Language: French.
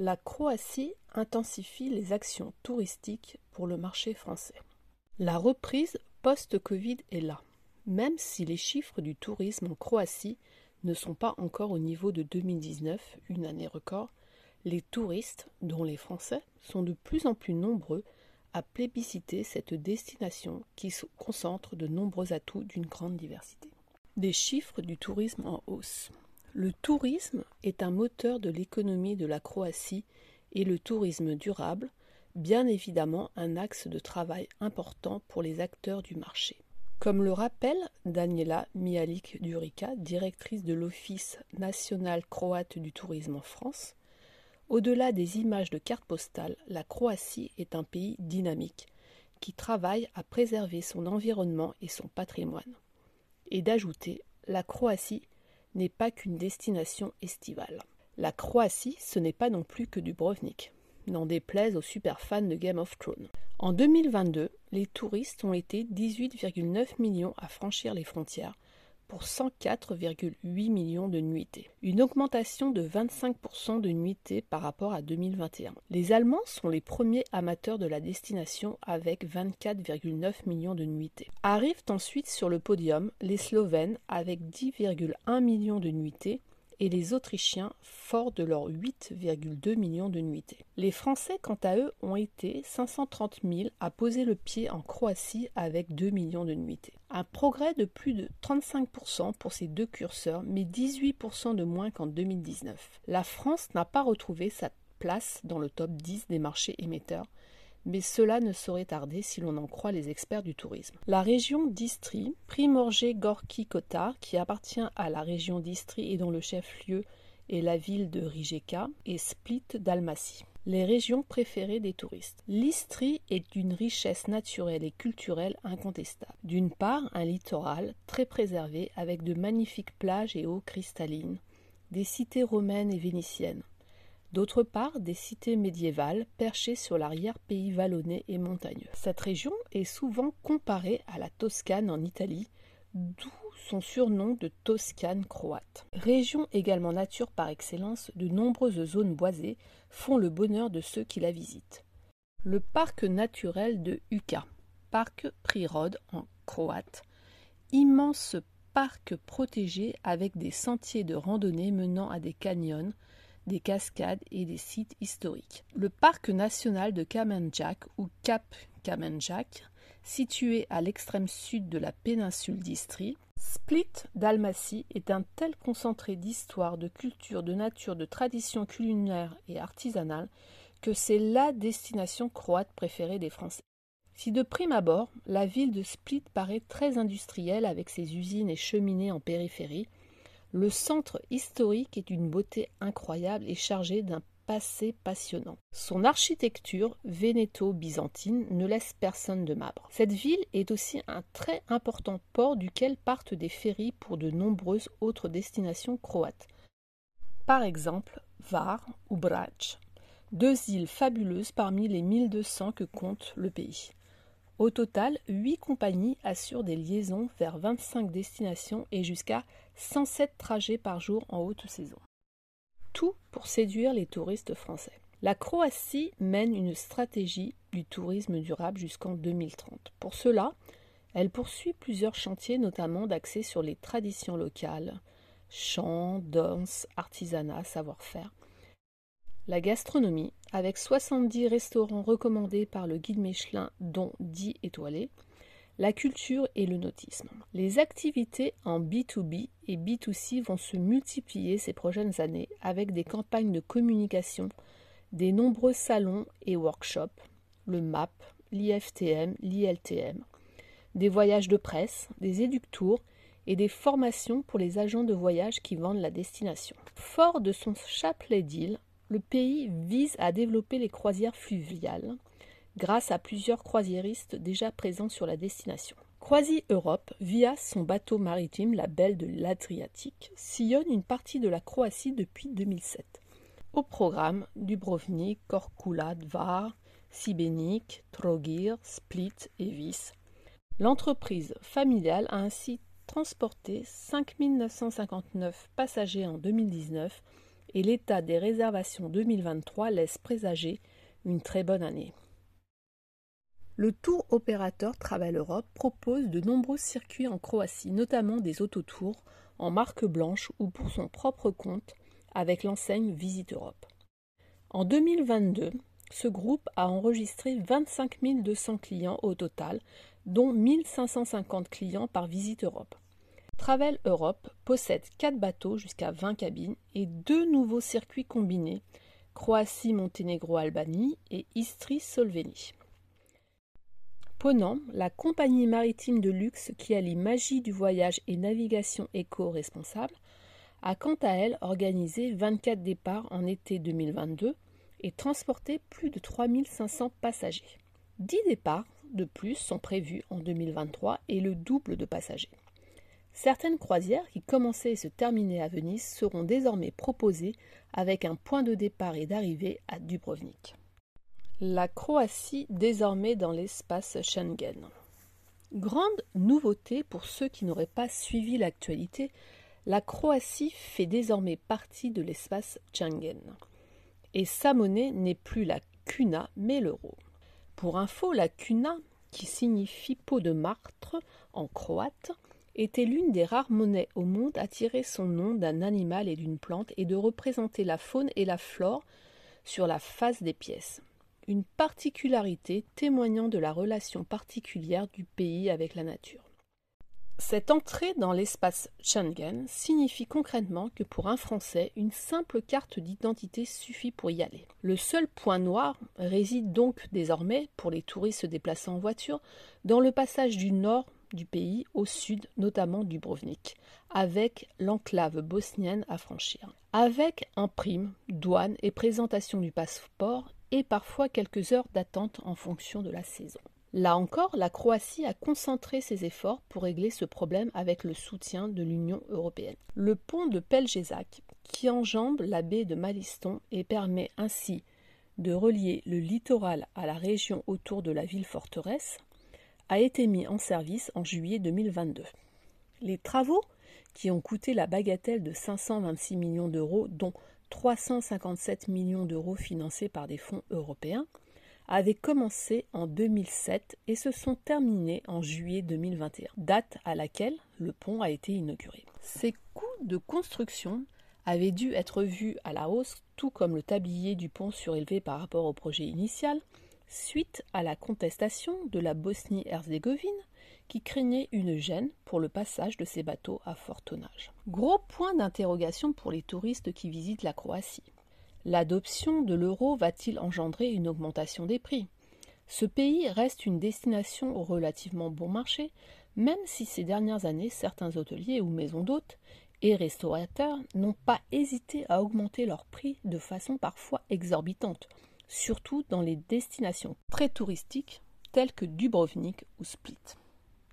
La Croatie intensifie les actions touristiques pour le marché français. La reprise post-Covid est là, même si les chiffres du tourisme en Croatie ne sont pas encore au niveau de 2019, une année record, les touristes, dont les Français, sont de plus en plus nombreux à plébisciter cette destination qui concentre de nombreux atouts d'une grande diversité. Des chiffres du tourisme en hausse. Le tourisme est un moteur de l'économie de la Croatie et le tourisme durable, bien évidemment un axe de travail important pour les acteurs du marché. Comme le rappelle Daniela Mialik-Durica, directrice de l'Office national croate du tourisme en France, au-delà des images de cartes postales, la Croatie est un pays dynamique qui travaille à préserver son environnement et son patrimoine. Et d'ajouter, la Croatie n'est pas qu'une destination estivale. La Croatie, ce n'est pas non plus que du Brovnik, n'en déplaise aux super fans de Game of Thrones. En 2022, les touristes ont été 18,9 millions à franchir les frontières pour 104,8 millions de nuitées, une augmentation de 25% de nuitées par rapport à 2021. Les Allemands sont les premiers amateurs de la destination avec 24,9 millions de nuitées. Arrivent ensuite sur le podium les Slovènes avec 10,1 millions de nuitées et les Autrichiens forts de leurs 8,2 millions de nuitées. Les Français, quant à eux, ont été 530 000 à poser le pied en Croatie avec 2 millions de nuitées. Un progrès de plus de 35% pour ces deux curseurs, mais 18% de moins qu'en 2019. La France n'a pas retrouvé sa place dans le top 10 des marchés émetteurs, mais cela ne saurait tarder si l'on en croit les experts du tourisme. La région d'Istrie, Primorje Gorki Kotar, qui appartient à la région d'Istrie et dont le chef-lieu est la ville de Rijeka, et Split Dalmatie. Les régions préférées des touristes. L'Istrie est d'une richesse naturelle et culturelle incontestable. D'une part, un littoral très préservé avec de magnifiques plages et eaux cristallines, des cités romaines et vénitiennes, D'autre part, des cités médiévales perchées sur l'arrière-pays vallonné et montagneux. Cette région est souvent comparée à la Toscane en Italie, d'où son surnom de Toscane croate. Région également nature par excellence, de nombreuses zones boisées font le bonheur de ceux qui la visitent. Le parc naturel de Uka, parc Prirod en croate, immense parc protégé avec des sentiers de randonnée menant à des canyons, des cascades et des sites historiques. Le parc national de Kamenjak ou Cap Kamenjak, situé à l'extrême sud de la péninsule d'Istrie, Split Dalmatie est un tel concentré d'histoire, de culture, de nature, de traditions culinaires et artisanales que c'est la destination croate préférée des Français. Si de prime abord, la ville de Split paraît très industrielle avec ses usines et cheminées en périphérie, le centre historique est d'une beauté incroyable et chargé d'un passé passionnant. Son architecture vénéto-byzantine ne laisse personne de marbre. Cette ville est aussi un très important port duquel partent des ferries pour de nombreuses autres destinations croates. Par exemple, Var ou Brač, deux îles fabuleuses parmi les 1200 que compte le pays. Au total, huit compagnies assurent des liaisons vers 25 destinations et jusqu'à 107 trajets par jour en haute saison. Tout pour séduire les touristes français. La Croatie mène une stratégie du tourisme durable jusqu'en 2030. Pour cela, elle poursuit plusieurs chantiers, notamment d'accès sur les traditions locales, chants, danse, artisanat, savoir-faire, la gastronomie, avec 70 restaurants recommandés par le guide Michelin, dont 10 étoilés, la culture et le nautisme. Les activités en B2B et B2C vont se multiplier ces prochaines années avec des campagnes de communication, des nombreux salons et workshops, le MAP, l'IFTM, l'ILTM, des voyages de presse, des éductours et des formations pour les agents de voyage qui vendent la destination. Fort de son chapelet d'îles, le pays vise à développer les croisières fluviales grâce à plusieurs croisiéristes déjà présents sur la destination. Croisi Europe, via son bateau maritime, la Belle de l'Adriatique, sillonne une partie de la Croatie depuis 2007. Au programme, Dubrovnik, Korčula, Dvar, Sibenik, Trogir, Split et Vis. L'entreprise familiale a ainsi transporté 5 959 passagers en 2019 et l'état des réservations 2023 laisse présager une très bonne année. Le tour opérateur Travel Europe propose de nombreux circuits en Croatie, notamment des autotours en marque blanche ou pour son propre compte avec l'enseigne Visite Europe. En 2022, ce groupe a enregistré 25 200 clients au total, dont 1550 clients par Visite Europe. Travel Europe possède 4 bateaux jusqu'à 20 cabines et deux nouveaux circuits combinés Croatie, Monténégro, Albanie et Istrie-Solvénie. Ponant, la compagnie maritime de luxe qui allie magie du voyage et navigation éco-responsable, a quant à elle organisé 24 départs en été 2022 et transporté plus de 3500 passagers. 10 départs de plus sont prévus en 2023 et le double de passagers. Certaines croisières qui commençaient et se terminaient à Venise seront désormais proposées avec un point de départ et d'arrivée à Dubrovnik. La Croatie désormais dans l'espace Schengen. Grande nouveauté pour ceux qui n'auraient pas suivi l'actualité, la Croatie fait désormais partie de l'espace Schengen. Et sa monnaie n'est plus la kuna mais l'euro. Pour info, la kuna, qui signifie peau de martre en croate, était l'une des rares monnaies au monde à tirer son nom d'un animal et d'une plante et de représenter la faune et la flore sur la face des pièces une particularité témoignant de la relation particulière du pays avec la nature. Cette entrée dans l'espace Schengen signifie concrètement que pour un Français, une simple carte d'identité suffit pour y aller. Le seul point noir réside donc désormais, pour les touristes se déplaçant en voiture, dans le passage du nord du pays au sud, notamment du Brovnik, avec l'enclave bosnienne à franchir. Avec un prime, douane et présentation du passeport, et parfois quelques heures d'attente en fonction de la saison. Là encore, la Croatie a concentré ses efforts pour régler ce problème avec le soutien de l'Union européenne. Le pont de Pelgezac, qui enjambe la baie de Maliston et permet ainsi de relier le littoral à la région autour de la ville forteresse, a été mis en service en juillet 2022. Les travaux, qui ont coûté la bagatelle de 526 millions d'euros, dont 357 millions d'euros financés par des fonds européens, avaient commencé en 2007 et se sont terminés en juillet 2021, date à laquelle le pont a été inauguré. Ces coûts de construction avaient dû être vus à la hausse, tout comme le tablier du pont surélevé par rapport au projet initial, suite à la contestation de la Bosnie-Herzégovine qui craignait une gêne pour le passage de ces bateaux à fort tonnage. Gros point d'interrogation pour les touristes qui visitent la Croatie. L'adoption de l'euro va-t-il engendrer une augmentation des prix? Ce pays reste une destination relativement bon marché, même si ces dernières années certains hôteliers ou maisons d'hôtes et restaurateurs n'ont pas hésité à augmenter leurs prix de façon parfois exorbitante, surtout dans les destinations très touristiques telles que Dubrovnik ou Split.